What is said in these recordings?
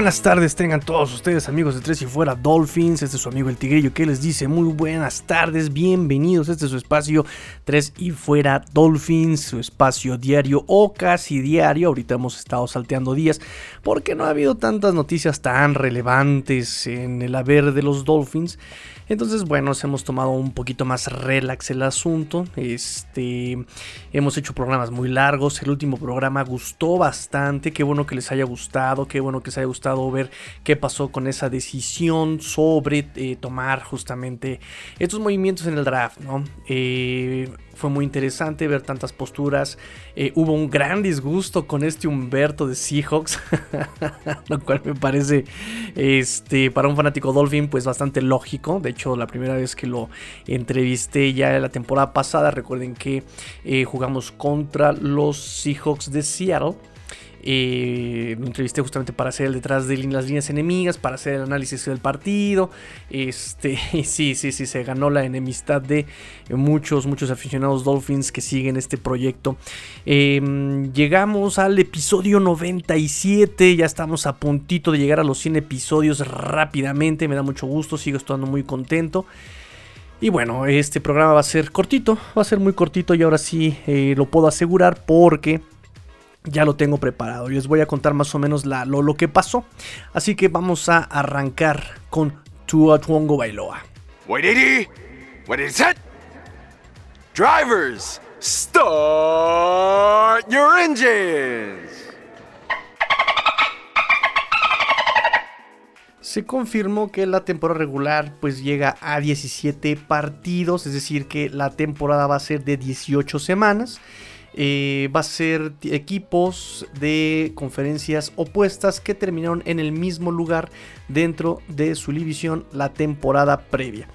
Buenas tardes, tengan todos ustedes amigos de Tres y Fuera Dolphins, este es su amigo el Tigrillo que les dice muy buenas tardes, bienvenidos, este es su espacio Tres y Fuera Dolphins, su espacio diario o casi diario, ahorita hemos estado salteando días porque no ha habido tantas noticias tan relevantes en el haber de los Dolphins. Entonces, bueno, hemos tomado un poquito más relax el asunto. Este, hemos hecho programas muy largos. El último programa gustó bastante. Qué bueno que les haya gustado. Qué bueno que les haya gustado ver qué pasó con esa decisión sobre eh, tomar justamente estos movimientos en el draft, ¿no? Eh, fue muy interesante ver tantas posturas. Eh, hubo un gran disgusto con este Humberto de Seahawks, lo cual me parece este, para un fanático Dolphin pues bastante lógico. De hecho, la primera vez que lo entrevisté ya en la temporada pasada, recuerden que eh, jugamos contra los Seahawks de Seattle. Eh, lo entrevisté justamente para hacer el detrás de las líneas enemigas, para hacer el análisis del partido. Este, sí, sí, sí, se ganó la enemistad de muchos, muchos aficionados Dolphins que siguen este proyecto. Em, llegamos al episodio 97, ya estamos a puntito de llegar a los 100 episodios rápidamente, me da mucho gusto, sigo estando muy contento. Y bueno, este programa va a ser cortito, va a ser muy cortito y ahora sí eh, lo puedo asegurar porque ya lo tengo preparado. Y les voy a contar más o menos la, lo, que pasó. Así que vamos a arrancar con Tua Tuongo Bailoa. What is Drivers, start your engines. Se confirmó que la temporada regular pues llega a 17 partidos, es decir que la temporada va a ser de 18 semanas. Eh, va a ser equipos de conferencias opuestas que terminaron en el mismo lugar dentro de su división la temporada previa.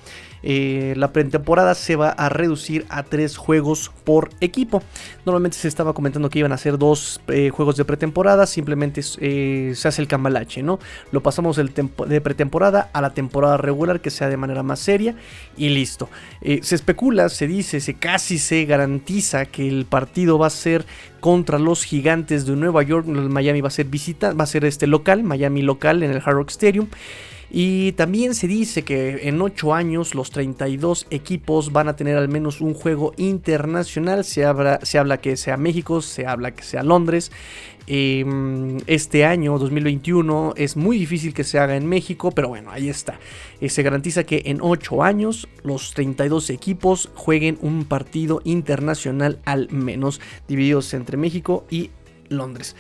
Eh, la pretemporada se va a reducir a tres juegos por equipo. Normalmente se estaba comentando que iban a ser dos eh, juegos de pretemporada, simplemente eh, se hace el cambalache, ¿no? Lo pasamos de pretemporada a la temporada regular, que sea de manera más seria y listo. se especula, se dice, se casi se garantiza que el partido va a ser contra los gigantes de Nueva York. Miami va a ser visita, va a ser este local, Miami local en el Hard Rock Stadium. Y también se dice que en 8 años los 32 equipos van a tener al menos un juego internacional. Se habla, que sea México, se habla que sea Londres. Em, este año 2021 es muy difícil que se haga en México, pero bueno, ahí está. Eh, se garantiza que en 8 años los 32 equipos jueguen un partido internacional al menos, divididos entre México y Londres.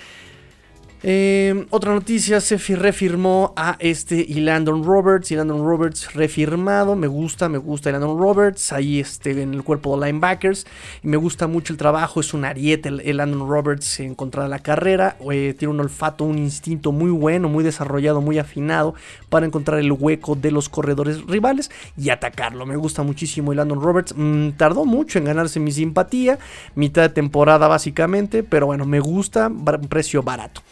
Em, otra noticia, se refirmó a este y Landon Roberts. Y Landon Roberts refirmado. Me gusta, me gusta Landon Roberts. Ahí este, en el cuerpo de linebackers. Me gusta mucho el trabajo. Es un ariete el, Landon Roberts en contra de la carrera. Eh, tiene un olfato, un instinto muy bueno, muy desarrollado, muy afinado para encontrar el hueco de los corredores rivales y atacarlo. Me gusta muchísimo el Landon Roberts. Mm, tardó mucho en ganarse mi simpatía. Mitad de temporada básicamente. Pero bueno, me gusta. Precio barato.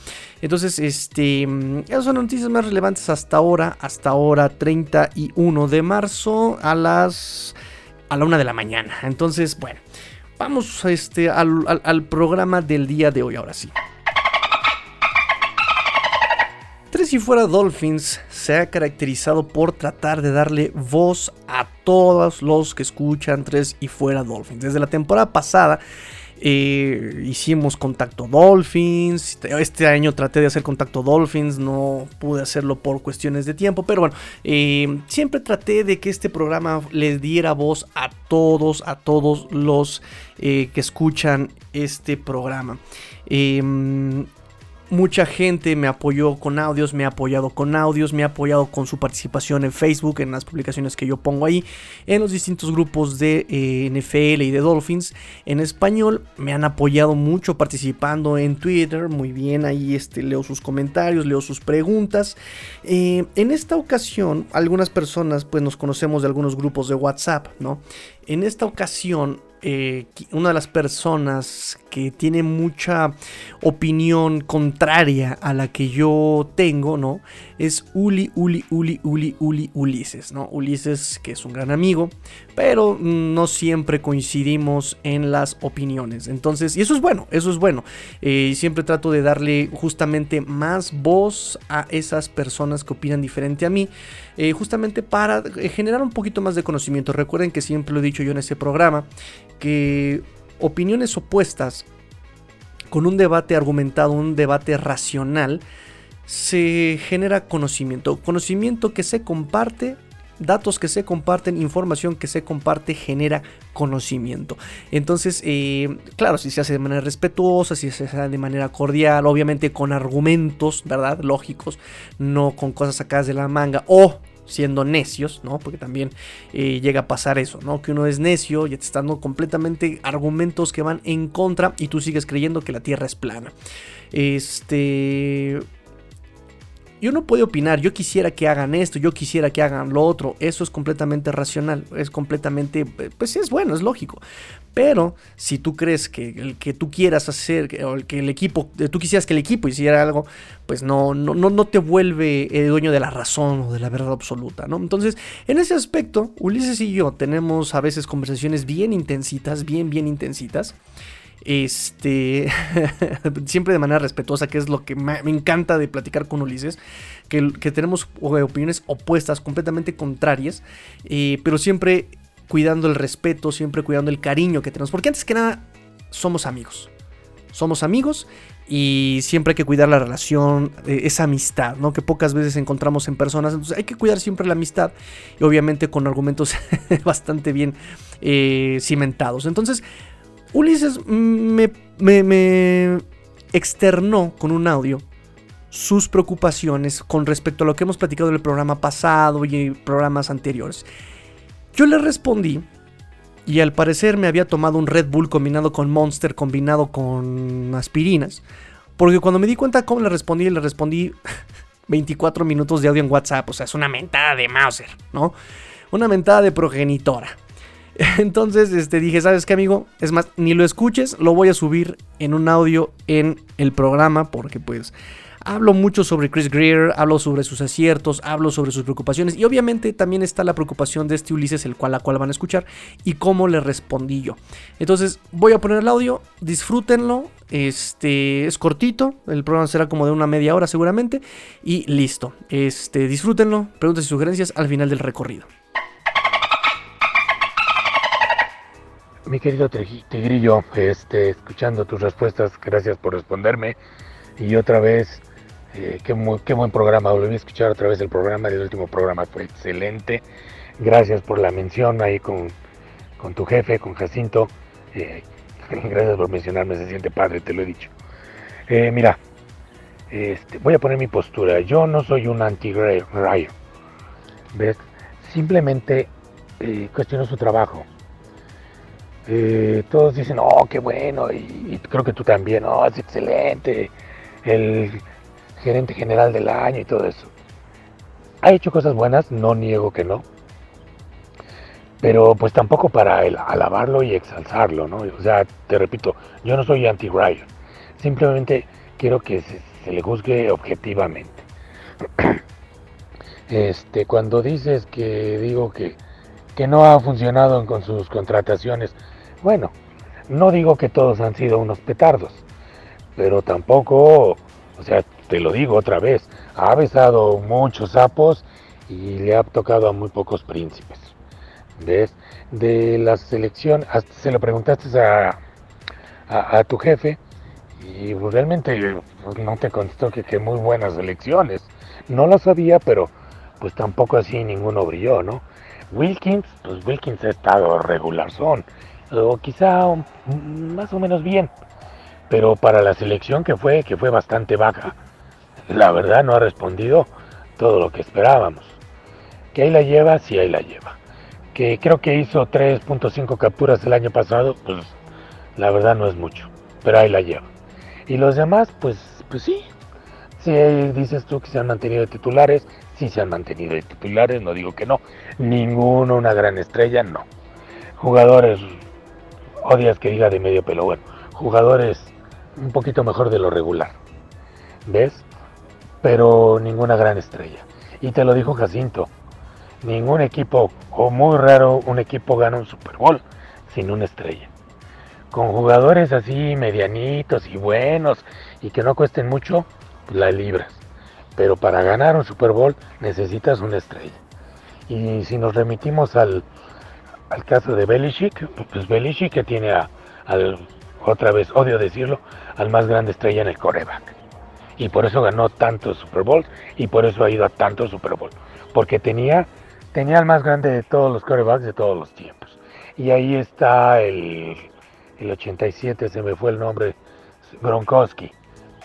Entonces, este, esas son noticias más relevantes hasta ahora, hasta ahora 31 de marzo a las a la una de la mañana. Entonces, bueno, vamos este, al, al programa del día de hoy, ahora sí. Tres y fuera Dolphins se ha caracterizado por tratar de darle voz a todos los que escuchan Tres y fuera Dolphins. Desde la temporada pasada eh, hicimos contacto Dolphins. Este año traté de hacer contacto Dolphins. No pude hacerlo por cuestiones de tiempo. Pero bueno, eh, siempre traté de que este programa les diera voz a todos, a todos los eh, que escuchan este programa. Mucha gente me apoyó con audios, me ha apoyado con audios, me ha apoyado con su participación en Facebook, en las publicaciones que yo pongo ahí, en los distintos grupos de eh, NFL y de Dolphins en español. Me han apoyado mucho participando en Twitter, muy bien, ahí este, leo sus comentarios, leo sus preguntas. Eh, en esta ocasión, algunas personas pues nos conocemos de algunos grupos de WhatsApp, ¿no? En esta ocasión eh, una de las personas que tiene mucha opinión contraria a la que yo tengo, ¿no? Es Uli, Uli, Uli, Uli, Uli, Ulises, ¿no? Ulises, que es un gran amigo, pero no siempre coincidimos en las opiniones. Entonces, y eso es bueno, eso es bueno. Eh, siempre trato de darle justamente más voz a esas personas que opinan diferente a mí, eh, justamente para generar un poquito más de conocimiento. Recuerden que siempre lo he dicho yo en este programa, que opiniones opuestas con un debate argumentado, un debate racional, se genera conocimiento. Conocimiento que se comparte, datos que se comparten, información que se comparte, genera conocimiento. Entonces, eh, claro, si se hace de manera respetuosa, si se hace de manera cordial, obviamente con argumentos, ¿verdad? Lógicos, no con cosas sacadas de la manga o siendo necios, ¿no? Porque también eh, llega a pasar eso, ¿no? Que uno es necio y te está dando completamente argumentos que van en contra y tú sigues creyendo que la Tierra es plana. Este... Yo no puedo opinar, yo quisiera que hagan esto, yo quisiera que hagan lo otro, eso es completamente racional, es completamente, pues es bueno, es lógico. Pero si tú crees que el que tú quieras hacer, o el que el equipo, eh, tú quisieras que el equipo hiciera algo, pues no, no, no, te vuelve el dueño de la razón o de la verdad absoluta, ¿no? Entonces, en ese aspecto, Ulises y yo tenemos a veces conversaciones bien intensitas, bien, bien intensitas. Este, siempre de manera respetuosa, que es lo que me, encanta de platicar con Ulises, que, que tenemos opiniones opuestas, completamente contrarias, eh, pero siempre cuidando el respeto, siempre cuidando el cariño que tenemos. Porque antes que nada, somos amigos. Somos amigos y siempre hay que cuidar la relación, eh, esa amistad, ¿no? Que pocas veces encontramos en personas. Entonces hay que cuidar siempre la amistad y obviamente con argumentos bastante bien eh, cimentados. Entonces, Ulises me, externó con un audio sus preocupaciones con respecto a lo que hemos platicado en el programa pasado y programas anteriores. Yo le respondí y al parecer me había tomado un Red Bull combinado con Monster, combinado con aspirinas. Porque cuando me di cuenta cómo le respondí, le respondí 24 minutos de audio en WhatsApp. O sea, es una mentada de Mauser, ¿no? Una mentada de progenitora. Entonces este, dije, ¿sabes qué, amigo? Es más, ni lo escuches, lo voy a subir en un audio en el programa. Porque pues Hablo mucho sobre Chris Greer, hablo sobre sus aciertos, hablo sobre sus preocupaciones y obviamente también está la preocupación de este Ulises, el cual la cual van a escuchar y cómo le respondí yo. Entonces voy a poner el audio, disfrútenlo, este es cortito, el programa será como de una media hora seguramente y listo. Este disfrútenlo, preguntas y sugerencias al final del recorrido. Mi querido Tigrillo, este, escuchando tus respuestas, gracias por responderme. Y otra vez eh, qué, buen programa, volví a escuchar otra vez el programa, el último programa fue excelente. Gracias por la mención ahí con, tu jefe, con Jacinto. Eh, gracias por mencionarme, se siente padre, te lo he dicho. Eh, mira, este, voy a poner mi postura. Yo no soy un anti-Rayo. ¿Ves? Simplemente cuestiono su trabajo. Todos dicen, oh, qué bueno, y, creo que tú también, oh, es excelente. El gerente general del año y todo eso. Ha hecho cosas buenas, no niego que no. Pero pues tampoco para alabarlo y exalzarlo, ¿no? O sea, te repito, yo no soy anti-Ryan. Simplemente quiero que se, le juzgue objetivamente. Este, cuando dices que digo que, que no ha funcionado con sus contrataciones, bueno, no digo que todos han sido unos petardos, pero tampoco o sea, te lo digo otra vez, ha besado muchos sapos y le ha tocado a muy pocos príncipes. ¿Ves? De la selección, se lo preguntaste a, a, tu jefe y realmente pues, no te contestó que, que muy buenas elecciones. No lo sabía, pero pues tampoco así ninguno brilló, ¿no? Wilkins, pues Wilkins ha estado regular son, o quizá más o menos bien, pero para la selección que fue, que fue bastante baja, la verdad no ha respondido todo lo que esperábamos. Que ahí la lleva, sí ahí la lleva. Que creo que hizo 3.5 capturas el año pasado, pues la verdad no es mucho, pero ahí la lleva. Y los demás, pues, pues sí. Si dices tú que se han mantenido de titulares, sí se han mantenido de titulares, no digo que no. Ninguno una gran estrella, no. Jugadores odias que diga de medio pelo. Bueno, jugadores un poquito mejor de lo regular. ¿Ves? Pero ninguna gran estrella. Y te lo dijo Jacinto. Ningún equipo, o muy raro, un equipo gana un Super Bowl sin una estrella. Con jugadores así medianitos y buenos y que no cuesten mucho, pues la libras. Pero para ganar un Super Bowl necesitas una estrella. Y si nos remitimos al, al caso de Belichick, pues Belichick que tiene a, al, otra vez, odio decirlo, al más grande estrella en el coreback. Y por eso ganó tantos Super Bowls y por eso ha ido a tantos Super Bowl. Porque tenía, tenía el más grande de todos los corebacks de todos los tiempos. Y ahí está el, el 87, se me fue el nombre, Gronkowski.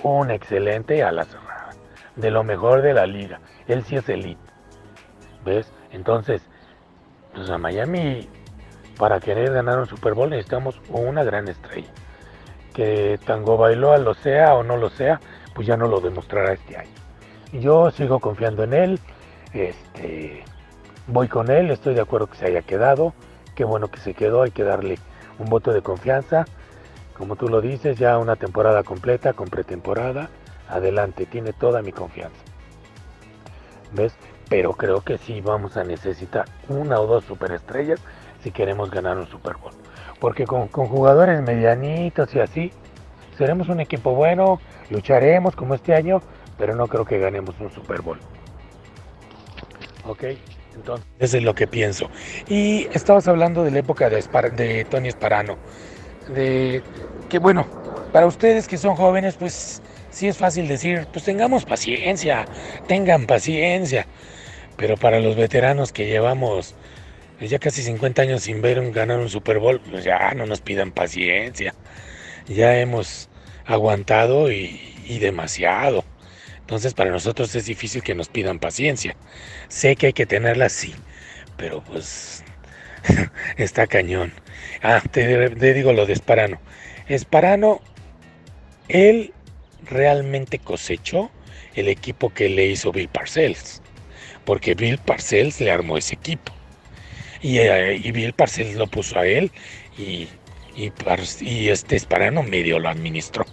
Un excelente ala cerrada. De lo mejor de la liga. Él sí es elite. ¿Ves? Entonces, pues a Miami, para querer ganar un Super Bowl necesitamos una gran estrella. Que Tango Bailoa lo sea o no lo sea, pues ya no lo demostrará este año. Yo sigo confiando en él, este, voy con él, estoy de acuerdo que se haya quedado, qué bueno que se quedó, hay que darle un voto de confianza. Como tú lo dices, ya una temporada completa con pretemporada, adelante, tiene toda mi confianza. ¿Ves? Pero creo que sí vamos a necesitar una o dos superestrellas si queremos ganar un Super Bowl. Porque con, con jugadores medianitos y así, seremos un equipo bueno, lucharemos como este año, pero no creo que ganemos un Super Bowl. Ok, entonces, eso es lo que pienso. Y estabas hablando de la época de, Spar- de Tony Sparano. De que, bueno, para ustedes que son jóvenes, pues sí es fácil decir, pues tengamos paciencia, tengan paciencia. Pero para los veteranos que llevamos ya casi 50 años sin ver ganar un Super Bowl, pues ya no nos pidan paciencia. Ya hemos aguantado y, y demasiado. Entonces para nosotros es difícil que nos pidan paciencia. Sé que hay que tenerla, sí, pero pues está cañón. Ah, te, te digo lo de Esparano. Esparano, él realmente cosechó el equipo que le hizo Bill Parcells. Porque Bill Parcells le armó ese equipo. Y, eh, Bill Parcells lo puso a él y, este Esparano medio lo administró.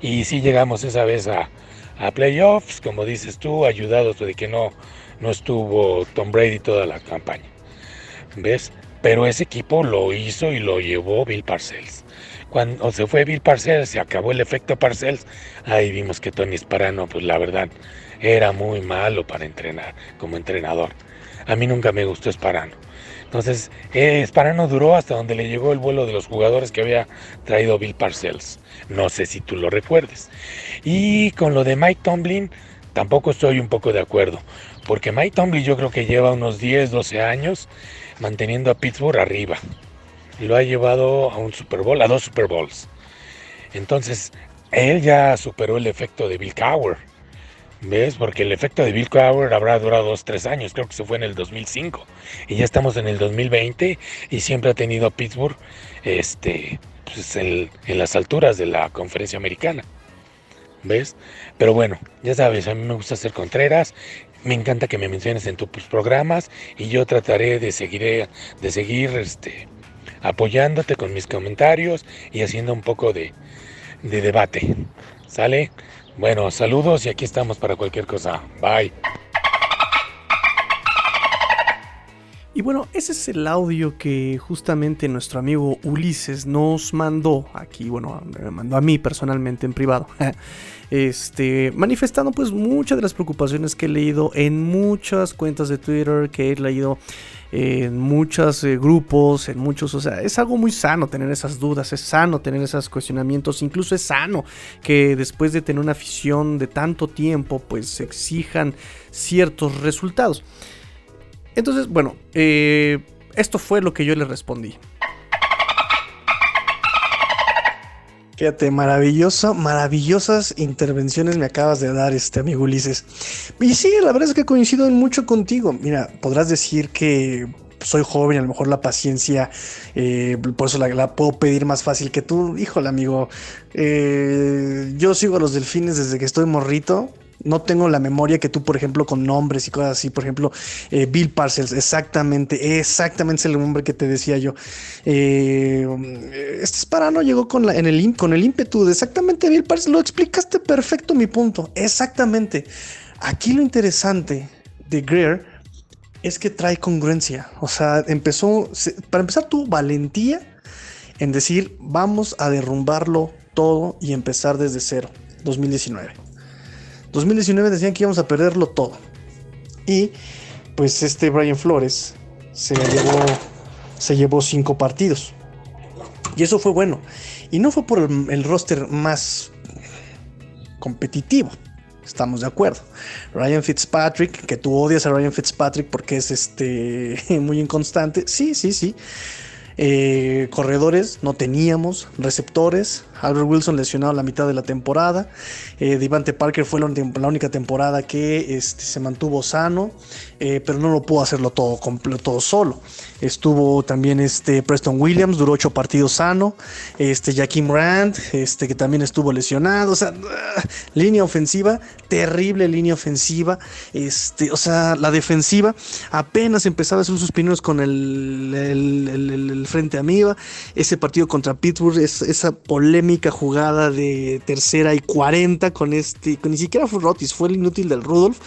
Y sí llegamos esa vez a, a playoffs, como dices tú, ayudados de que no, no estuvo Tom Brady toda la campaña. ¿Ves? Pero ese equipo lo hizo y lo llevó Bill Parcells. Cuando se fue Bill Parcells, se acabó el efecto Parcells, ahí vimos que Tony Sparano, pues la verdad, era muy malo para entrenar, como entrenador. A mí nunca me gustó Sparano. Entonces, eh, Sparano duró hasta donde le llegó el vuelo de los jugadores que había traído Bill Parcells. No sé si tú lo recuerdes. Y con lo de Mike Tomlin, tampoco estoy un poco de acuerdo. Porque Mike Tomlin yo creo que lleva unos 10, 12 años manteniendo a Pittsburgh arriba. Y lo ha llevado a un Super Bowl, a dos Super Bowls. Entonces, él ya superó el efecto de Bill Cowher. ¿Ves? Porque el efecto de Bill Cowher habrá durado dos, tres años. Creo que se fue en el 2005. Y ya estamos en el 2020 y siempre ha tenido Pittsburgh este, pues, en, las alturas de la conferencia americana. ¿Ves? Pero bueno, ya sabes, a mí me gusta hacer Contreras. Me encanta que me menciones en tus programas y yo trataré de seguir, de seguir este, apoyándote con mis comentarios y haciendo un poco de, de debate. ¿Sale? Bueno, saludos y aquí estamos para cualquier cosa. Bye. Y bueno, ese es el audio que justamente nuestro amigo Ulises nos mandó aquí, bueno, me mandó a mí personalmente en privado. Este, manifestando pues muchas de las preocupaciones que he leído en muchas cuentas de Twitter, que he leído en muchos eh, grupos, en muchos, o sea, es algo muy sano tener esas dudas, es sano tener esos cuestionamientos, incluso es sano que después de tener una afición de tanto tiempo, pues se exijan ciertos resultados. Entonces, bueno, eh, esto fue lo que yo le respondí. Fíjate, maravilloso, maravillosas intervenciones me acabas de dar, este amigo Ulises. Y sí, la verdad es que coincido en mucho contigo. Mira, podrás decir que soy joven, a lo mejor la paciencia, eh, por eso la, puedo pedir más fácil que tú. Híjole, amigo, eh, yo sigo a los delfines desde que estoy morrito. No tengo la memoria que tú, por ejemplo, con nombres y cosas así. Por ejemplo, eh, Bill Parcells, exactamente, exactamente es el nombre que te decía yo. Eh, este Sparano llegó con, la, en el, con el ímpetu de exactamente Bill Parcells. Lo explicaste perfecto mi punto. Exactamente. Aquí lo interesante de Greer es que trae congruencia. O sea, empezó, para empezar, tu valentía en decir, vamos a derrumbarlo todo y empezar desde cero. 2019. 2019 decían que íbamos a perderlo todo. Y pues este Brian Flores se llevó, se llevó cinco partidos. Y eso fue bueno. Y no fue por el, roster más competitivo. Estamos de acuerdo. Ryan Fitzpatrick, que tú odias a Ryan Fitzpatrick porque es este muy inconstante. Sí, sí, sí. Eh, corredores no teníamos, receptores. Albert Wilson lesionado la mitad de la temporada. Eh, Devante Parker fue la, única temporada que este, se mantuvo sano, eh, pero no lo pudo hacerlo todo, todo solo. Estuvo también este Preston Williams, duró ocho partidos sano. Este Jaquim Rand, este, que también estuvo lesionado. O sea, línea ofensiva, terrible línea ofensiva. Este, o sea, la defensiva apenas empezaba a hacer sus primeros con el, frente amiba. Ese partido contra Pittsburgh, esa polémica jugada de tercera y 40 con este, ni siquiera fue Rotis, fue el inútil del Rudolph.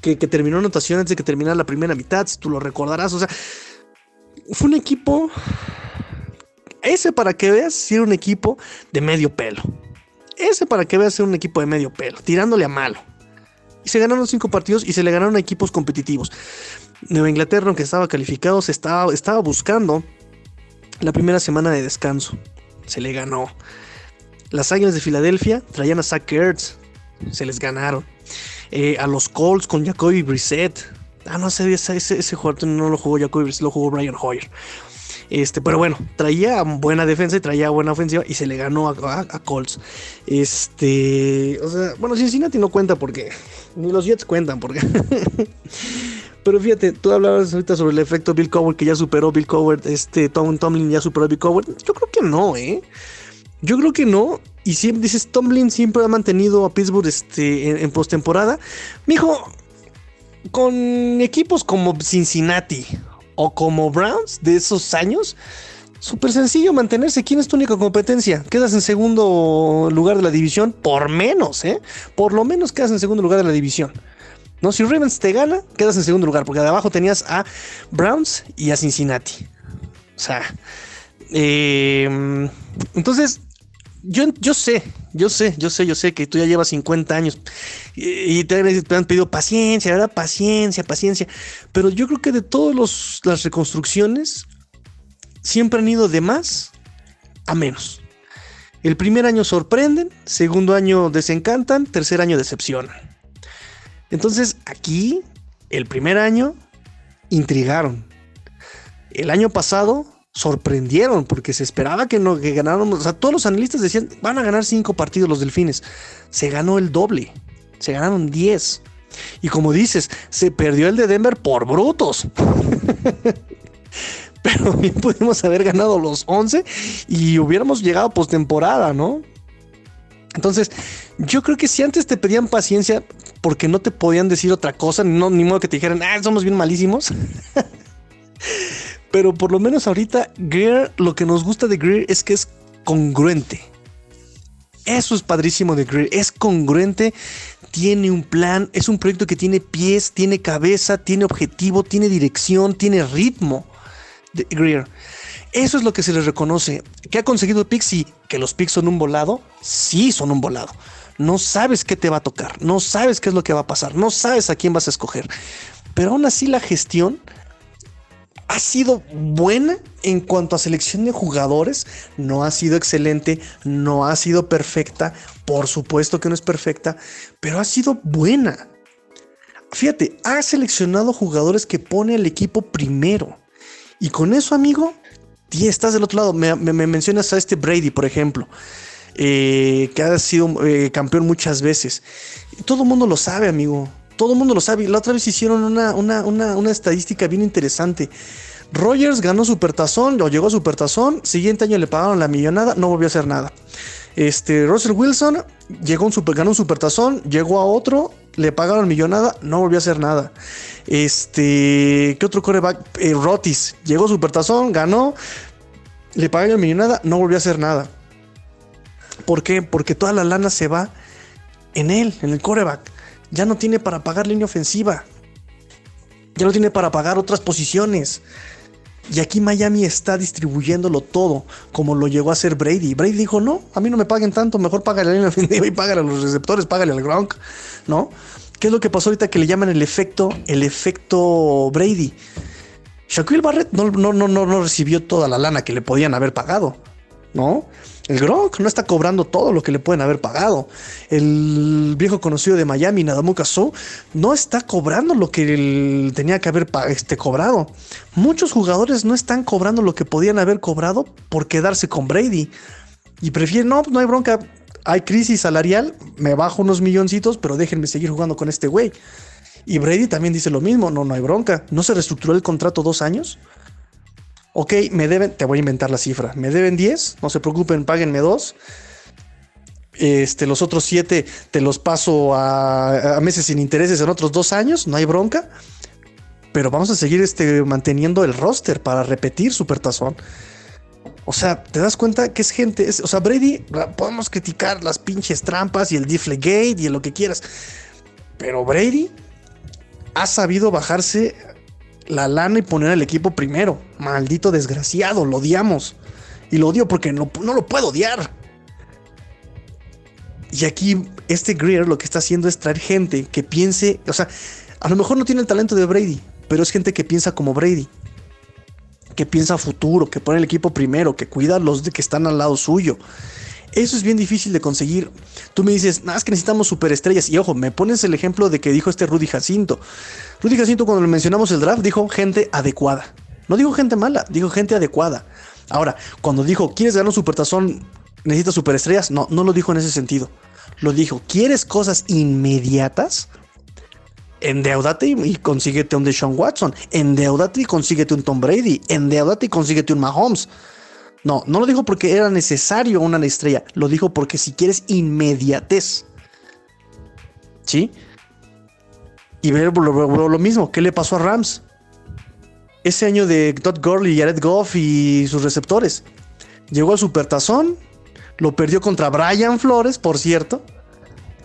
Que, que terminó anotación antes de que terminara la primera mitad, si tú lo recordarás. O sea, fue un equipo. Ese para que veas, era un equipo de medio pelo. Ese para que veas, era un equipo de medio pelo, tirándole a malo. Y se ganaron cinco partidos y se le ganaron a equipos competitivos. Nueva Inglaterra, aunque estaba calificado, se estaba, estaba buscando la primera semana de descanso. Se le ganó. Las Águilas de Filadelfia traían a Zach Ertz. Se les ganaron. Eh, a los Colts con Jacoby Brissett. Ah, no sé, ese, ese, jugador no lo jugó Jacoby, lo jugó Brian Hoyer. Este, pero bueno, traía buena defensa y traía buena ofensiva y se le ganó a, Colts. Este, o sea, bueno, Cincinnati no cuenta porque ni los Jets cuentan porque. pero fíjate, tú hablabas ahorita sobre el efecto Bill Cowher que ya superó Bill Cowher, este Tom Tomlin ya superó a Bill Cowher. Yo creo que no, ¿eh? Yo creo que no. Y siempre dices, Tomlin siempre ha mantenido a Pittsburgh este, en, en postemporada. Mijo, con equipos como Cincinnati o como Browns de esos años, súper sencillo mantenerse. ¿Quién es tu única competencia? Quedas en segundo lugar de la división, por menos, ¿eh? Por lo menos quedas en segundo lugar de la división. No, si Ravens te gana, quedas en segundo lugar, porque de abajo tenías a Browns y a Cincinnati. O sea, eh, entonces yo, yo sé, yo sé, yo sé, yo sé que tú ya llevas 50 años y, te, han pedido paciencia, ¿verdad? Paciencia, paciencia. Pero yo creo que de todas las reconstrucciones siempre han ido de más a menos. El primer año sorprenden, segundo año desencantan, tercer año decepcionan. Entonces aquí, el primer año, intrigaron. El año pasado sorprendieron porque se esperaba que no que ganaron, o sea, todos los analistas decían, van a ganar cinco partidos los Delfines. Se ganó el doble. Se ganaron 10. Y como dices, se perdió el de Denver por brutos. Pero bien pudimos haber ganado los 11 y hubiéramos llegado postemporada, ¿no? Entonces, yo creo que si antes te pedían paciencia porque no te podían decir otra cosa, no, ni modo que te dijeran, ah, somos bien malísimos. Pero por lo menos ahorita, Greer, lo que nos gusta de Greer es que es congruente. Eso es padrísimo de Greer. Es congruente, tiene un plan, es un proyecto que tiene pies, tiene cabeza, tiene objetivo, tiene dirección, tiene ritmo. De Greer. Eso es lo que se le reconoce. ¿Qué ha conseguido Pixie? ¿Que los Pix son un volado? Sí, son un volado. No sabes qué te va a tocar, no sabes qué es lo que va a pasar, no sabes a quién vas a escoger. Pero aún así la gestión ha sido buena en cuanto a selección de jugadores, no ha sido excelente, no ha sido perfecta, por supuesto que no es perfecta, pero ha sido buena. Fíjate, ha seleccionado jugadores que pone al equipo primero. Y con eso, amigo, estás del otro lado. Me, mencionas a este Brady, por ejemplo, eh, que ha sido eh, campeón muchas veces. Todo el mundo lo sabe, amigo. Todo el mundo lo sabe. La otra vez hicieron una, una, estadística bien interesante. Rogers ganó Supertazón o llegó a Supertazón. Siguiente año le pagaron la millonada, no volvió a hacer nada. Este, Russell Wilson llegó un super, ganó un supertazón, llegó a otro, le pagaron millonada, no volvió a hacer nada. Este, ¿qué otro coreback? Eh, Rotis, llegó supertazón, ganó, le pagaron millonada, no volvió a hacer nada. ¿Por qué? Porque toda la lana se va en él, en el coreback. Ya no tiene para pagar línea ofensiva. Ya no tiene para pagar otras posiciones. Y aquí Miami está distribuyéndolo todo, como lo llegó a hacer Brady. Brady dijo, no, a mí no me paguen tanto, mejor págale a la línea ofensiva y págale a los receptores, págale al Gronk, ¿no? ¿Qué es lo que pasó ahorita que le llaman el efecto, el efecto Brady? Shaquille Barrett no, no, no, no recibió toda la lana que le podían haber pagado, ¿no? El Gronk no está cobrando todo lo que le pueden haber pagado. El viejo conocido de Miami, Nadamuka Su, no está cobrando lo que él tenía que haber este, cobrado. Muchos jugadores no están cobrando lo que podían haber cobrado por quedarse con Brady. Y prefieren, no, no hay bronca, hay crisis salarial, me bajo unos milloncitos, pero déjenme seguir jugando con este güey. Y Brady también dice lo mismo, no, no hay bronca. ¿No se reestructuró el contrato dos años? Ok, me deben, te voy a inventar la cifra, me deben 10, no se preocupen, páguenme 2. Este, los otros 7 te los paso a, meses sin intereses en otros dos años, no hay bronca. Pero vamos a seguir este, manteniendo el roster para repetir Supertazón. O sea, te das cuenta que es gente. o sea, Brady, podemos criticar las pinches trampas y el Gate y lo que quieras. Pero Brady ha sabido bajarse la lana y poner al equipo primero. Maldito desgraciado, lo odiamos. Y lo odio porque no, no lo puedo odiar. Y aquí este Greer lo que está haciendo es traer gente que piense, o sea, a lo mejor no tiene el talento de Brady, pero es gente que piensa como Brady. Que piensa futuro, que pone el equipo primero, que cuida a los que están al lado suyo. Eso es bien difícil de conseguir. Tú me dices, nada, es que necesitamos superestrellas. Y ojo, me pones el ejemplo de que dijo este Rudy Jacinto. Rudy Jacinto, cuando le mencionamos el draft, dijo gente adecuada. No dijo gente mala, dijo gente adecuada. Ahora, cuando dijo, ¿quieres ganar un supertazón? ¿Necesitas superestrellas? No, no lo dijo en ese sentido. Lo dijo, ¿quieres cosas inmediatas? Endeudate y, consíguete un Deshaun Watson. Endeudate y consíguete un Tom Brady. Endeudate y consíguete un Mahomes. No, no lo dijo porque era necesario una estrella, lo dijo porque si quieres inmediatez. ¿Sí? Y ver lo, mismo, ¿qué le pasó a Rams? Ese año de Todd Gurley, Jared Goff y sus receptores. Llegó al Supertazón, lo perdió contra Brian Flores, por cierto.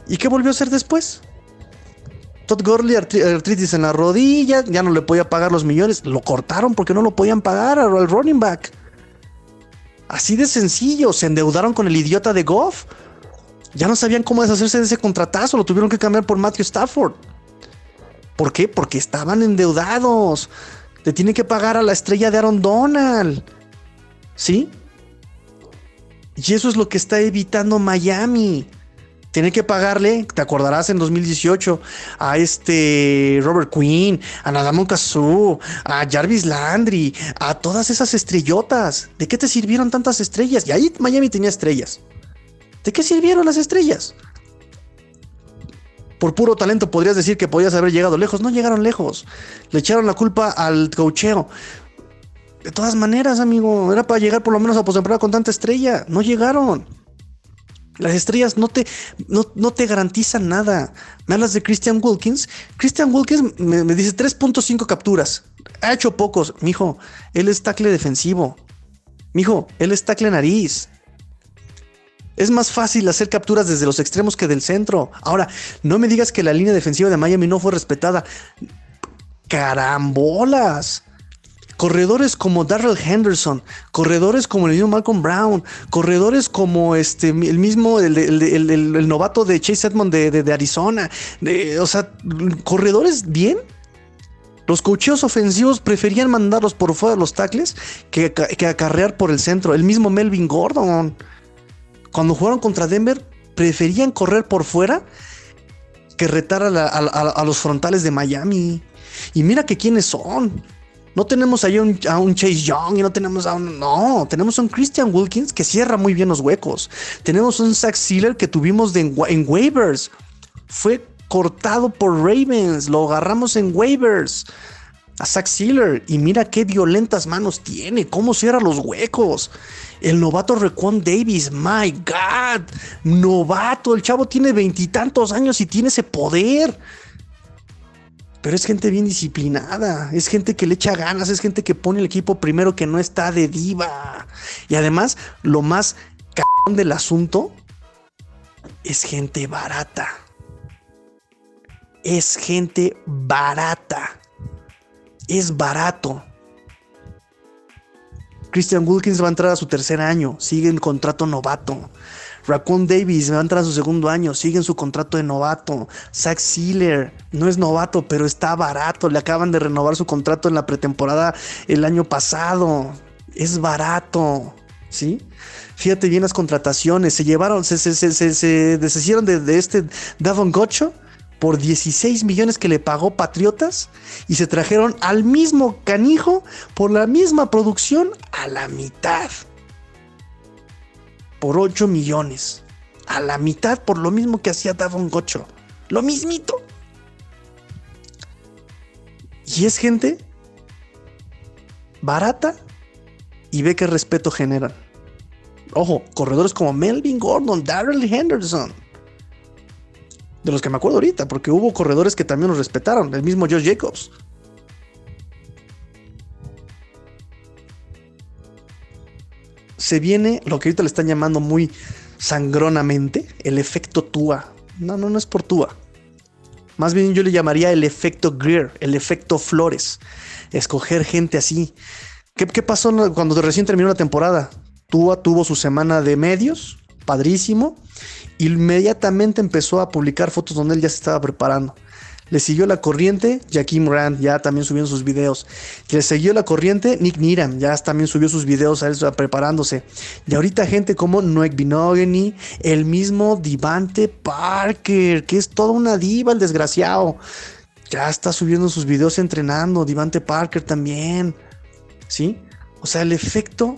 ¿Y qué volvió a hacer después? Todd Gurley, artritis en la rodilla, ya no le podía pagar los millones. Lo cortaron porque no lo podían pagar al running back. Así de sencillo, se endeudaron con el idiota de Goff. Ya no sabían cómo deshacerse de ese contratazo, lo tuvieron que cambiar por Matthew Stafford. ¿Por qué? Porque estaban endeudados. Te tiene que pagar a la estrella de Aaron Donald. ¿Sí? Y eso es lo que está evitando Miami. Tiene que pagarle, te acordarás en 2018, a este Robert Quinn, a Nadamon Kazu, a Jarvis Landry, a todas esas estrellotas. ¿De qué te sirvieron tantas estrellas? Y ahí Miami tenía estrellas. ¿De qué sirvieron las estrellas? Por puro talento podrías decir que podías haber llegado lejos. No llegaron lejos. Le echaron la culpa al cocheo. De todas maneras, amigo, era para llegar por lo menos a postemporada con tanta estrella. No llegaron. Las estrellas no te, no, te garantizan nada. Me hablas de Christian Wilkins. Christian Wilkins me, dice 3.5 capturas. Ha hecho pocos. Mijo, él es tackle defensivo. Mijo, él es tackle nariz. Es más fácil hacer capturas desde los extremos que del centro. Ahora, no me digas que la línea defensiva de Miami no fue respetada. Carambolas corredores como Darrell Henderson, corredores como el mismo Malcolm Brown, corredores como este, el mismo, el, novato de Chase Edmond de, Arizona, o sea, corredores bien. Los cocheos ofensivos preferían mandarlos por fuera de los tackles que, que acarrear por el centro. El mismo Melvin Gordon. Cuando jugaron contra Denver, preferían correr por fuera que retar a, a los frontales de Miami. Y mira que quiénes son. No tenemos ahí a un Chase Young y no tenemos a un. No, tenemos a un Christian Wilkins que cierra muy bien los huecos. Tenemos un Zach Sealer que tuvimos en waivers. Fue cortado por Ravens. Lo agarramos en waivers. a Zach Sealer y mira qué violentas manos tiene, cómo cierra los huecos. El novato Requan Davis, my God, novato, el chavo tiene veintitantos años y tiene ese poder. Pero es gente bien disciplinada, es gente que le echa ganas, es gente que pone el equipo primero que no está de diva. Y además, lo más cabrón del asunto es gente barata. Es gente barata. Es barato. Christian Wilkins va a entrar a su tercer año, sigue en contrato novato. Raccoon Davis va a entrar a su segundo año, sigue en su contrato de novato. Zach Sealer no es novato, pero está barato. Le acaban de renovar su contrato en la pretemporada el año pasado. Es barato, ¿sí? Fíjate bien las contrataciones. Se llevaron, se, deshicieron de, de, este Davon Gocho por 16 millones que le pagó Patriotas y se trajeron al mismo canijo por la misma producción a la mitad. Por 8 millones. A la mitad por lo mismo que hacía Davon Gocho. Lo mismito. Y es gente barata y ve qué respeto generan. Ojo, corredores como Melvin Gordon, Darrell Henderson de los que me acuerdo ahorita, porque hubo corredores que también los respetaron, el mismo Josh Jacobs. Se viene lo que ahorita le están llamando muy sangronamente el efecto Tua. No, no, no es por Tua. Más bien yo le llamaría el efecto Greer, el efecto Flores. Escoger gente así. ¿Qué, pasó cuando recién terminó la temporada? Tua tuvo su semana de medios, padrísimo inmediatamente empezó a publicar fotos donde él ya se estaba preparando. Le siguió la corriente Jaquim Rand, ya también subió sus videos. Le siguió la corriente Nick Niram, ya también subió sus videos a él preparándose. Y ahorita gente como Noek Binogany, el mismo Divante Parker, que es toda una diva el desgraciado. Ya está subiendo sus videos entrenando, Divante Parker también. ¿Sí? O sea, el efecto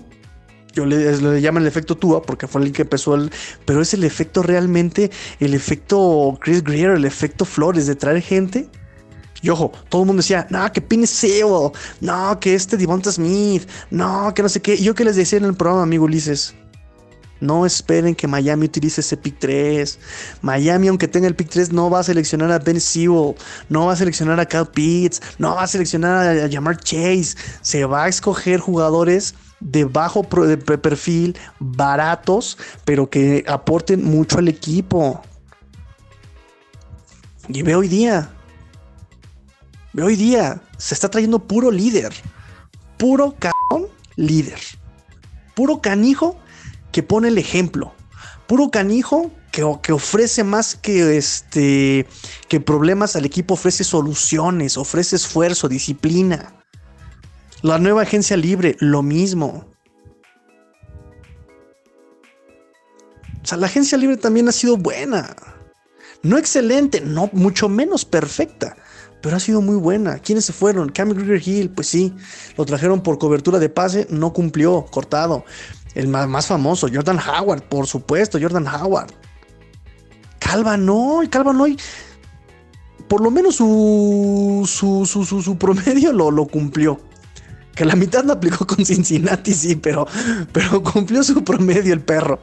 yo le, le, llaman el efecto Tua porque fue el que empezó el, pero es el efecto realmente, el efecto Chris Greer, el efecto Flores de traer gente. Y ojo, todo el mundo decía, no, que Pine Sewell, no, que este Devonta Smith, no, que no sé qué. Yo que les decía en el programa, amigo Ulises, no esperen que Miami utilice ese pick 3. Miami, aunque tenga el pick 3, no va a seleccionar a Ben Sewell, no va a seleccionar a Cal Pitts, no va a seleccionar a, Jamar Chase. Se va a escoger jugadores de bajo perfil, baratos, pero que aporten mucho al equipo. Y ve hoy día, ve hoy día, se está trayendo puro líder, puro cabrón líder, puro canijo que pone el ejemplo, puro canijo que, ofrece más que, este, que problemas al equipo, ofrece soluciones, ofrece esfuerzo, disciplina. La nueva agencia libre, lo mismo. O sea, la agencia libre también ha sido buena. No excelente, no mucho menos perfecta, pero ha sido muy buena. ¿Quiénes se fueron? Cam Greer Hill, pues sí, lo trajeron por cobertura de pase, no cumplió, cortado. El más, más famoso, Jordan Howard, por supuesto, Jordan Howard. Calva no, Calva no, por lo menos su, su, su, su promedio lo, lo cumplió que la mitad lo aplicó con Cincinnati, sí, pero, pero cumplió su promedio el perro.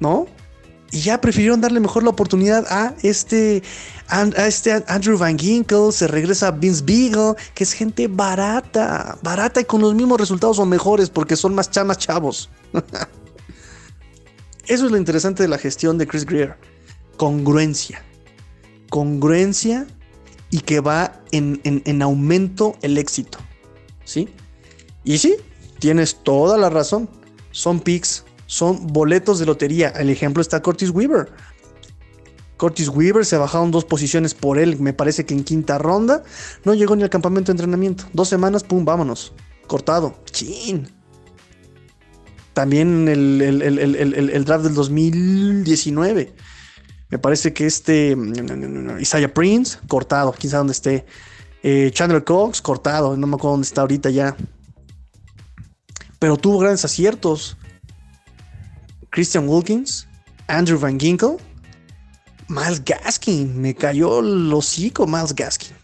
¿No? Y ya prefirieron darle mejor la oportunidad a este, a, este Andrew Van Ginkle, se regresa a Vince Beagle, que es gente barata, barata y con los mismos resultados o mejores porque son más chamas chavos. Eso es lo interesante de la gestión de Chris Greer. Congruencia. Congruencia y que va en, en aumento el éxito. ¿sí? Y sí, tienes toda la razón. Son picks, son boletos de lotería. El ejemplo está Curtis Weaver. Curtis Weaver se bajaron dos posiciones por él, me parece que en quinta ronda. No llegó ni al campamento de entrenamiento. Dos semanas, pum, vámonos. Cortado. Chin. También el, el, draft del 2019. Me parece que este mm, Isaiah Prince, cortado, quién sabe dónde esté. Eh, Chandler Cox, cortado, no me acuerdo dónde está ahorita ya. Pero tuvo grandes aciertos. Christian Wilkins, Andrew Van Ginkle, Miles Gaskin. Me cayó el hocico Miles Gaskin.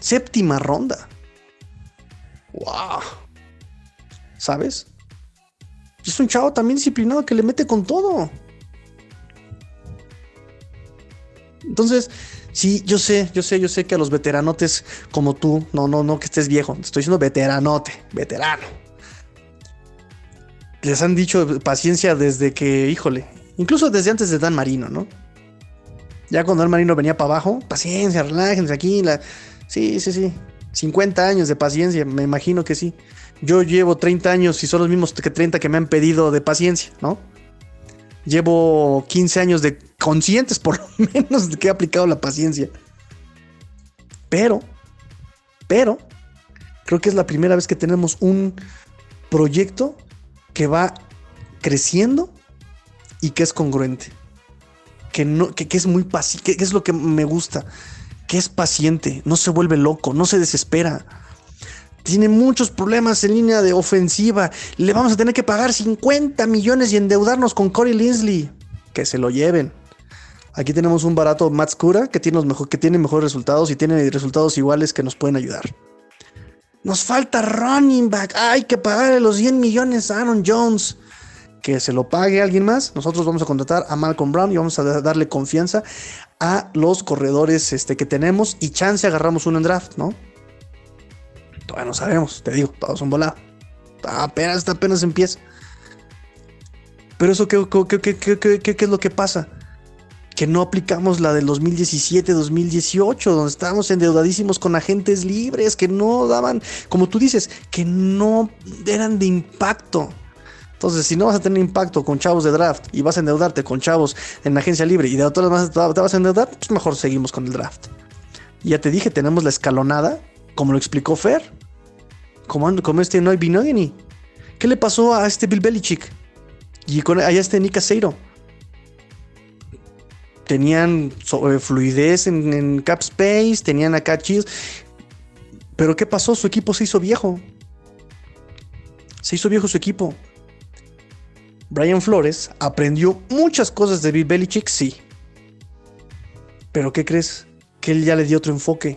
Séptima ronda. wow. ¿Sabes? Es un chavo también disciplinado que le mete con todo. Entonces, sí, yo sé, yo sé, yo sé que a los veteranotes como tú, no, no, no que estés viejo, estoy diciendo veteranote, veterano. Les han dicho paciencia desde que, híjole, incluso desde antes de Dan Marino, ¿no? Ya cuando Dan Marino venía para abajo, paciencia, relájense aquí, sí, sí, sí. 50 años de paciencia, me imagino que sí. Yo llevo 30 años y son los mismos que 30 que me han pedido de paciencia, ¿no? Llevo 15 años de conscientes, por lo menos, de que he aplicado la paciencia. Pero, pero, creo que es la primera vez que tenemos un proyecto que va creciendo y que es congruente. Que, no, que, es muy paciente, que es lo que me gusta, que es paciente, no se vuelve loco, no se desespera tiene muchos problemas en línea de ofensiva. Le vamos a tener que pagar 50 millones y endeudarnos con Corey Linsley. Que se lo lleven. Aquí tenemos un barato Matskura que tiene, mejor, que tiene mejores resultados y tiene resultados iguales que nos pueden ayudar. Nos falta running back. Hay que pagarle los 100 millones a Aaron Jones. Que se lo pague alguien más. Nosotros vamos a contratar a Malcolm Brown y vamos a darle confianza a los corredores este, que tenemos. Y chance agarramos uno en draft, ¿no? Todavía no sabemos, te digo, todos son volados. Apenas, apenas empieza. Pero eso, ¿qué, qué, es lo que pasa? Que no aplicamos la del 2017-2018, donde estábamos endeudadísimos con agentes libres que no daban, como tú dices, que no eran de impacto. Entonces, si no vas a tener impacto con chavos de draft y vas a endeudarte con chavos en agencia libre y de otras más te vas a endeudar, pues mejor seguimos con el draft. ya te dije, tenemos la escalonada, como lo explicó Fer como, como este Noy Binogany. ¿Qué le pasó a este Bill Belichick? Y con allá este Nick Aceiro. Tenían eh, fluidez en, cap space, tenían acá chills. Pero ¿qué pasó? Su equipo se hizo viejo. Se hizo viejo su equipo. Brian Flores aprendió muchas cosas de Bill Belichick, sí. Pero ¿qué crees? Que él ya le dio otro enfoque.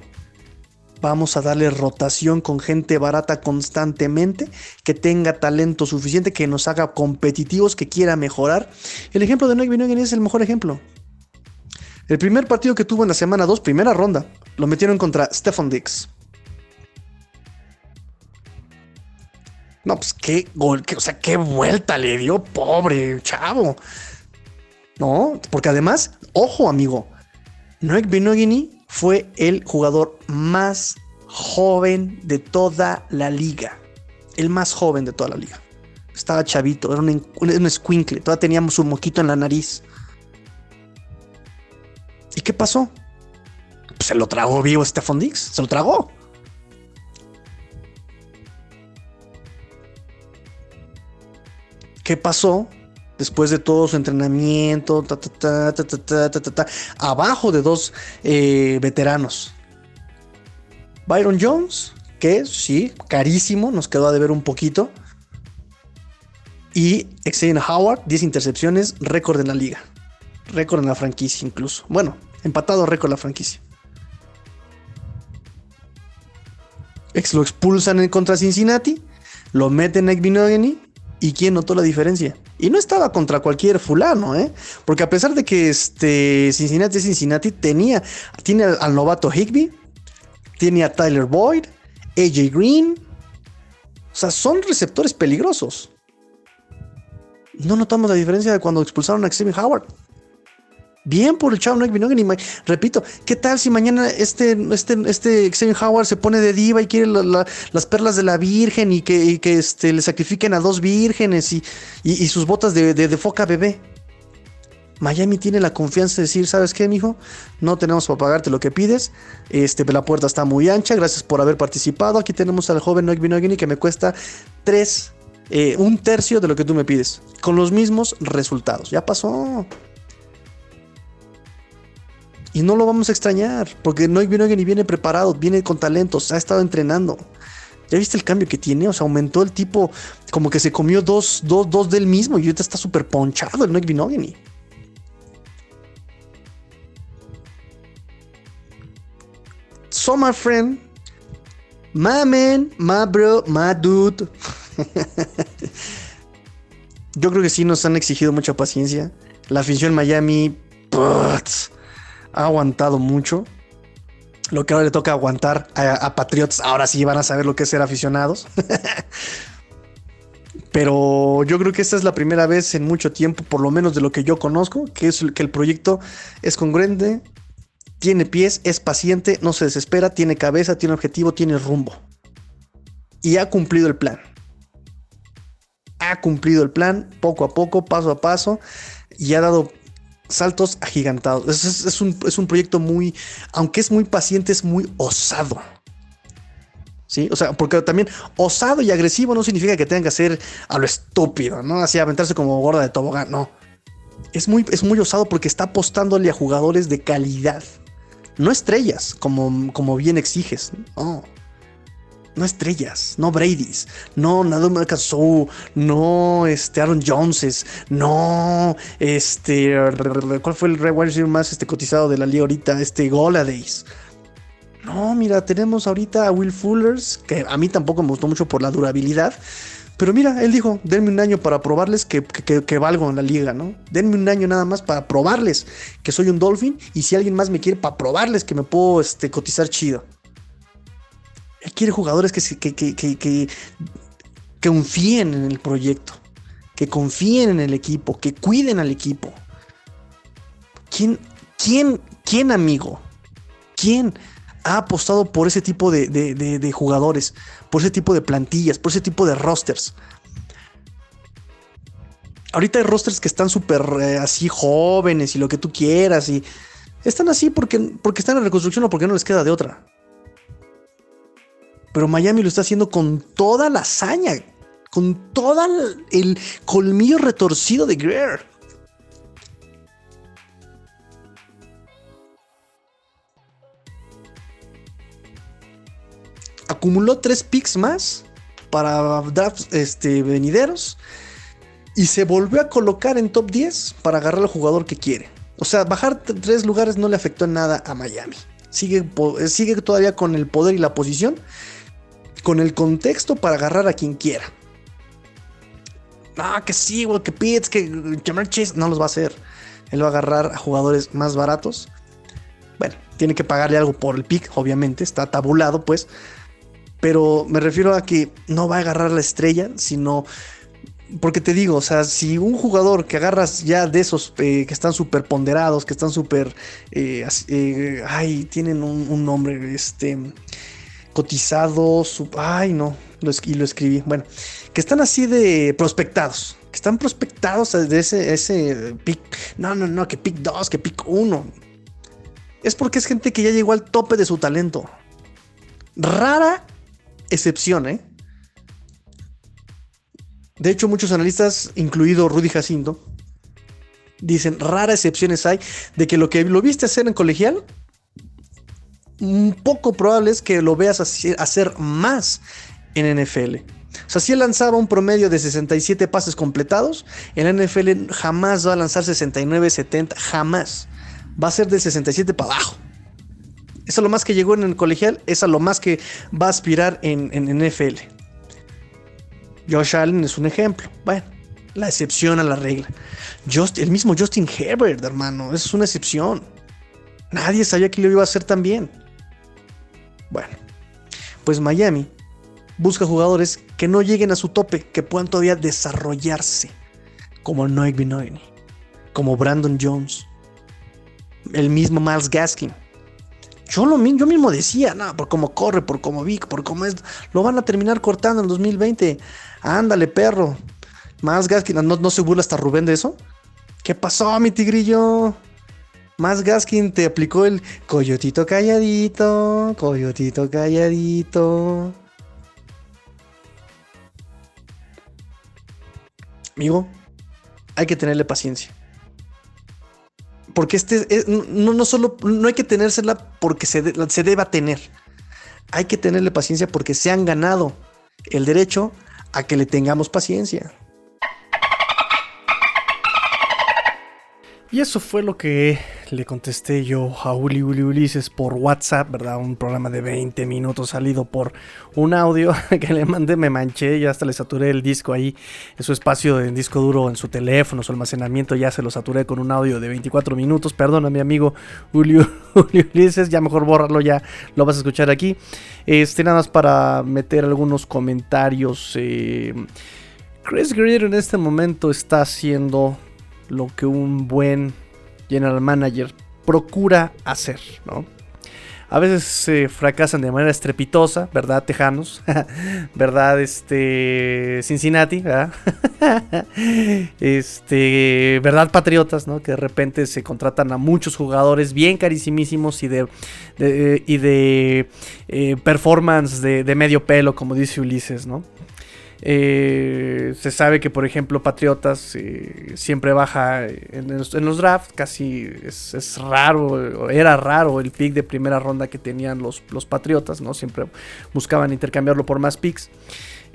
Vamos a darle rotación con gente barata constantemente, que tenga talento suficiente, que nos haga competitivos, que quiera mejorar. El ejemplo de Noy Binogen es el mejor ejemplo. El primer partido que tuvo en la semana 2, primera ronda, lo metieron contra Stefan Dix. No, pues qué gol, o sea, qué vuelta le dio, pobre chavo. No, porque además, ojo, amigo, Noek Binogini fue el jugador más joven de toda la liga. El más joven de toda la liga. Estaba chavito, era un, un squinkle, todavía teníamos un moquito en la nariz. ¿Y qué pasó? Pues se lo tragó vivo Stephon Dix, se lo tragó. ¿Qué pasó? después de todo su entrenamiento, abajo de dos eh, veteranos. Byron Jones, que sí, carísimo, nos quedó a deber un poquito. Y Xavier Howard, 10 intercepciones, récord en la liga. Récord en la franquicia incluso. Bueno, empatado récord la franquicia. Ex lo expulsan en contra Cincinnati, lo meten en Ekvinogeny ¿Y quién notó la diferencia? Y no estaba contra cualquier fulano, ¿eh? Porque a pesar de que este Cincinnati Cincinnati tenía, tiene al, novato Higby, tiene a Tyler Boyd, AJ Green. O sea, son receptores peligrosos. No notamos la diferencia de cuando expulsaron a Xavier Howard. Bien por el chavo Noek y repito, ¿qué tal si mañana este, este, este Xavier Howard se pone de diva y quiere las perlas de la Virgen y que, que este, le sacrifiquen a dos vírgenes y, y, sus botas de, de, foca bebé? Miami tiene la confianza de decir, ¿sabes qué, mijo? No tenemos para pagarte lo que pides. Este, la puerta está muy ancha. Gracias por haber participado. Aquí tenemos al joven Noek Binogany que me cuesta tres, eh, un tercio de lo que tú me pides. Con los mismos resultados. Ya pasó. Y no lo vamos a extrañar, porque no viene ni viene preparado, viene con talentos, ha estado entrenando. ¿Ya viste el cambio que tiene? O sea, aumentó el tipo, como que se comió dos, dos, dos del mismo y ahorita está súper ponchado el Noik Binogany. So, my friend, My man, my bro, my dude. Yo creo que sí nos han exigido mucha paciencia. La afición Miami ha aguantado mucho. Lo que ahora le toca aguantar a, Patriots, ahora sí van a saber lo que es ser aficionados. Pero yo creo que esta es la primera vez en mucho tiempo, por lo menos de lo que yo conozco, que es que el proyecto es congruente, tiene pies, es paciente, no se desespera, tiene cabeza, tiene objetivo, tiene rumbo. Y ha cumplido el plan. Ha cumplido el plan poco a poco, paso a paso, y ha dado saltos agigantados. Es, un, es un proyecto muy, aunque es muy paciente, es muy osado. ¿sí? O sea, porque también osado y agresivo no significa que tenga que ser a lo estúpido, ¿no? Así aventarse como gorda de tobogán, no. Es muy, es muy osado porque está apostándole a jugadores de calidad. No estrellas, como, como bien exiges. No estrellas, no Brady's, no Nadum Kassou, no este Aaron Joneses, no este ¿cuál fue el wide más este cotizado de la liga ahorita? Este Goladays. No, mira, tenemos ahorita a Will Fullers, que a mí tampoco me gustó mucho por la durabilidad. Pero mira, él dijo, denme un año para probarles que, que, valgo en la liga, ¿no? Denme un año nada más para probarles que soy un Dolphin y si alguien más me quiere para probarles que me puedo este, cotizar chido. Quiere jugadores que, que, que, que, confíen en el proyecto, que confíen en el equipo, que cuiden al equipo. ¿Quién, quién, quién amigo? ¿Quién ha apostado por ese tipo de, jugadores, por ese tipo de plantillas, por ese tipo de rosters. Ahorita hay rosters que están súper eh, así jóvenes y lo que tú quieras y están así porque, porque están en reconstrucción o porque no les queda de otra. Pero Miami lo está haciendo con toda la hazaña, con todo el colmillo retorcido de Greer. acumuló tres picks más para drafts este, venideros y se volvió a colocar en top 10 para agarrar al jugador que quiere. O sea, bajar tres lugares no le afectó en nada a Miami. Sigue, sigue todavía con el poder y la posición, con el contexto para agarrar a quien quiera. No, que sí, güey, que Pitts, que Jamar Chase no los va a hacer. Él va a agarrar a jugadores más baratos. Bueno, tiene que pagarle algo por el pick, obviamente, está tabulado, pues. Pero me refiero a que no va a agarrar la estrella, sino... Porque te digo, o sea, si un jugador que agarras ya de esos eh, que están súper ponderados, que están súper... Eh, eh, ay, tienen un, nombre, este... Cotizados, ay, no, y lo escribí. Bueno, que están así de prospectados, que están prospectados de ese, ese pick. No, no, no, que pick 2, que pick 1. Es porque es gente que ya llegó al tope de su talento. Rara excepción, ¿eh? De hecho, muchos analistas, incluido Rudy Jacinto, dicen raras excepciones hay de que lo que lo viste hacer en colegial, poco probable es que lo veas hacer más en NFL. O sea, si él lanzaba un promedio de 67 pases completados, en NFL jamás va a lanzar 69, 70, jamás. Va a ser de 67 para abajo. Es a lo más que llegó en el colegial, es a lo más que va a aspirar en, NFL. Josh Allen es un ejemplo. Bueno, la excepción a la regla. el mismo Justin Herbert, hermano, es una excepción. Nadie sabía que lo iba a hacer tan bien. Bueno, pues Miami busca jugadores que no lleguen a su tope, que puedan todavía desarrollarse, como Noik Binoini, como Brandon Jones, el mismo Miles Gaskin. Yo, lo, yo mismo decía, no, por cómo corre, por cómo vi, por cómo es, lo van a terminar cortando en 2020. Ándale, perro. Más Gaskin, ¿no, no se burla hasta Rubén de eso? ¿Qué pasó, mi tigrillo? Más Gaskin te aplicó el coyotito calladito, coyotito calladito. Amigo, hay que tenerle paciencia porque este no, no, solo no hay que tenérsela porque se, se deba tener. Hay que tenerle paciencia porque se han ganado el derecho a que le tengamos paciencia. Y eso fue lo que le contesté yo a Uli Uli Ulises por WhatsApp, ¿verdad? Un programa de 20 minutos salido por un audio que le mandé, me manché, ya hasta le saturé el disco ahí, en su espacio de disco duro, en su teléfono, su almacenamiento, ya se lo saturé con un audio de 24 minutos. Perdona, mi amigo Uli, Uli Ulises, ya mejor bórralo, ya lo vas a escuchar aquí. Este, nada más para meter algunos comentarios. Eh, Chris Greer en este momento está haciendo lo que un buen general manager procura hacer, ¿no? A veces se fracasan de manera estrepitosa, ¿verdad, Tejanos? ¿Verdad, este, Cincinnati? ¿verdad? este, ¿verdad, Patriotas, ¿no? Que de repente se contratan a muchos jugadores bien carísimísimos y de, y de eh, performance de, de medio pelo, como dice Ulises, ¿no? Eh, se sabe que, por ejemplo, Patriotas eh, siempre baja en los, drafts. Casi es, raro, era raro el pick de primera ronda que tenían los, los Patriotas, ¿no? Siempre buscaban intercambiarlo por más picks.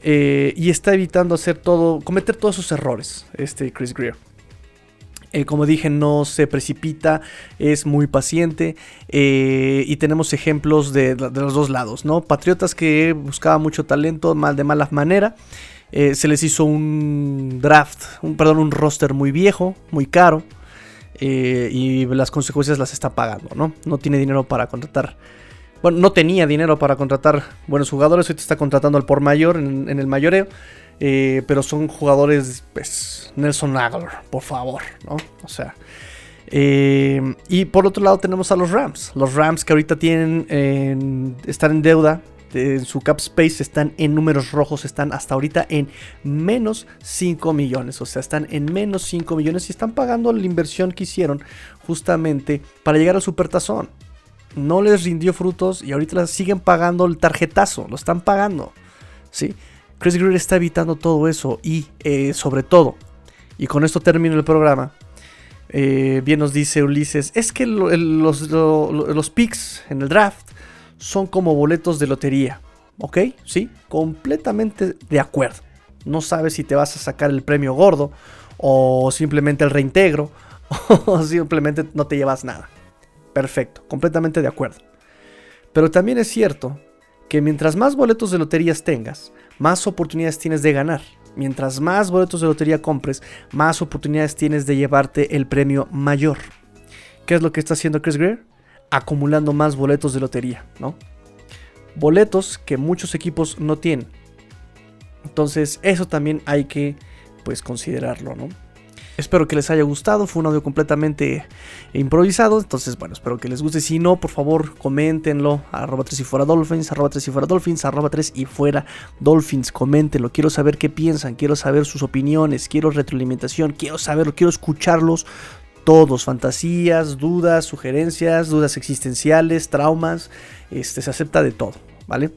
Eh, y está evitando hacer todo, cometer todos esos errores, este Chris Greer. Como dije, no se precipita, es muy paciente y tenemos ejemplos de, los dos lados, ¿no? Patriotas que buscaba mucho talento mal de mala manera eh, se les hizo un draft, un, perdón, un roster muy viejo, muy caro. Eh, y las consecuencias las está pagando, ¿no? No tiene dinero para contratar. Bueno, no tenía dinero para contratar buenos jugadores. Ahorita está contratando al por mayor en, el mayoreo. Eh, pero son jugadores, pues, Nelson Aguilar, por favor, ¿no? O sea. y por otro lado tenemos a los Rams. Los Rams que ahorita tienen, están en deuda en su cap space están en números rojos, están hasta ahorita en menos 5 millones, o sea, están en menos 5 millones y están pagando la inversión que hicieron justamente para llegar al supertazón. No les rindió frutos y ahorita siguen pagando el tarjetazo, lo están pagando. ¿sí? Chris Greer está evitando todo eso y eh, sobre todo, y con esto termino el programa, eh, bien nos dice Ulises, es que los, los picks en el draft son como boletos de lotería. ¿Ok? Sí, completamente de acuerdo. No sabes si te vas a sacar el premio gordo o simplemente el reintegro o simplemente no te llevas nada. Perfecto, completamente de acuerdo. Pero también es cierto que mientras más boletos de loterías tengas, más oportunidades tienes de ganar. Mientras más boletos de lotería compres, más oportunidades tienes de llevarte el premio mayor. ¿Qué es lo que está haciendo Chris Greer? acumulando más boletos de lotería, ¿no? Boletos que muchos equipos no tienen. Entonces, eso también hay que pues considerarlo, ¿no? Espero que les haya gustado, fue un audio completamente improvisado, entonces bueno, espero que les guste, si no, por favor, coméntenlo, arroba 3 y fuera Dolphins, arroba 3 y fuera Dolphins, arroba 3 y fuera Dolphins, coméntenlo, quiero saber qué piensan, quiero saber sus opiniones, quiero retroalimentación, quiero saberlo, quiero escucharlos. Todos, fantasías, dudas, sugerencias, dudas existenciales, traumas, este, se acepta de todo, ¿vale?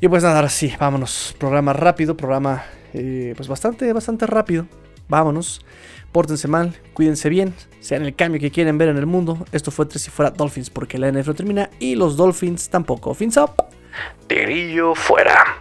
Y pues nada, ahora sí, vámonos, programa rápido, programa eh, pues bastante, bastante rápido, vámonos, pórtense mal, cuídense bien, sean el cambio que quieren ver en el mundo, esto fue Tres y Fuera Dolphins porque la NFL termina y los Dolphins tampoco, fins up, tirillo fuera.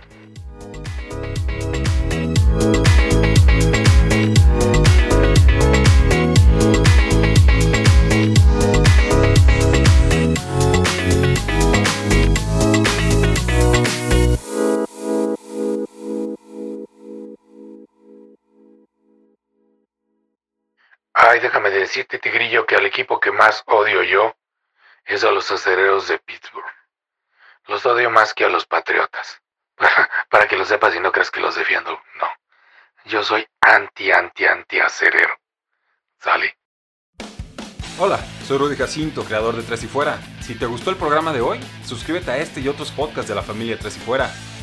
Ay, déjame decirte, Tigrillo, que al equipo que más odio yo es a los acereros de Pittsburgh. Los odio más que a los patriotas. Para que lo sepas y no creas que los defiendo. No. Yo soy anti, anti, anti acerero. Sale. Hola, soy Rudy Jacinto, creador de Tres y Fuera. Si te gustó el programa de hoy, suscríbete a este y otros podcasts de la familia Tres y Fuera.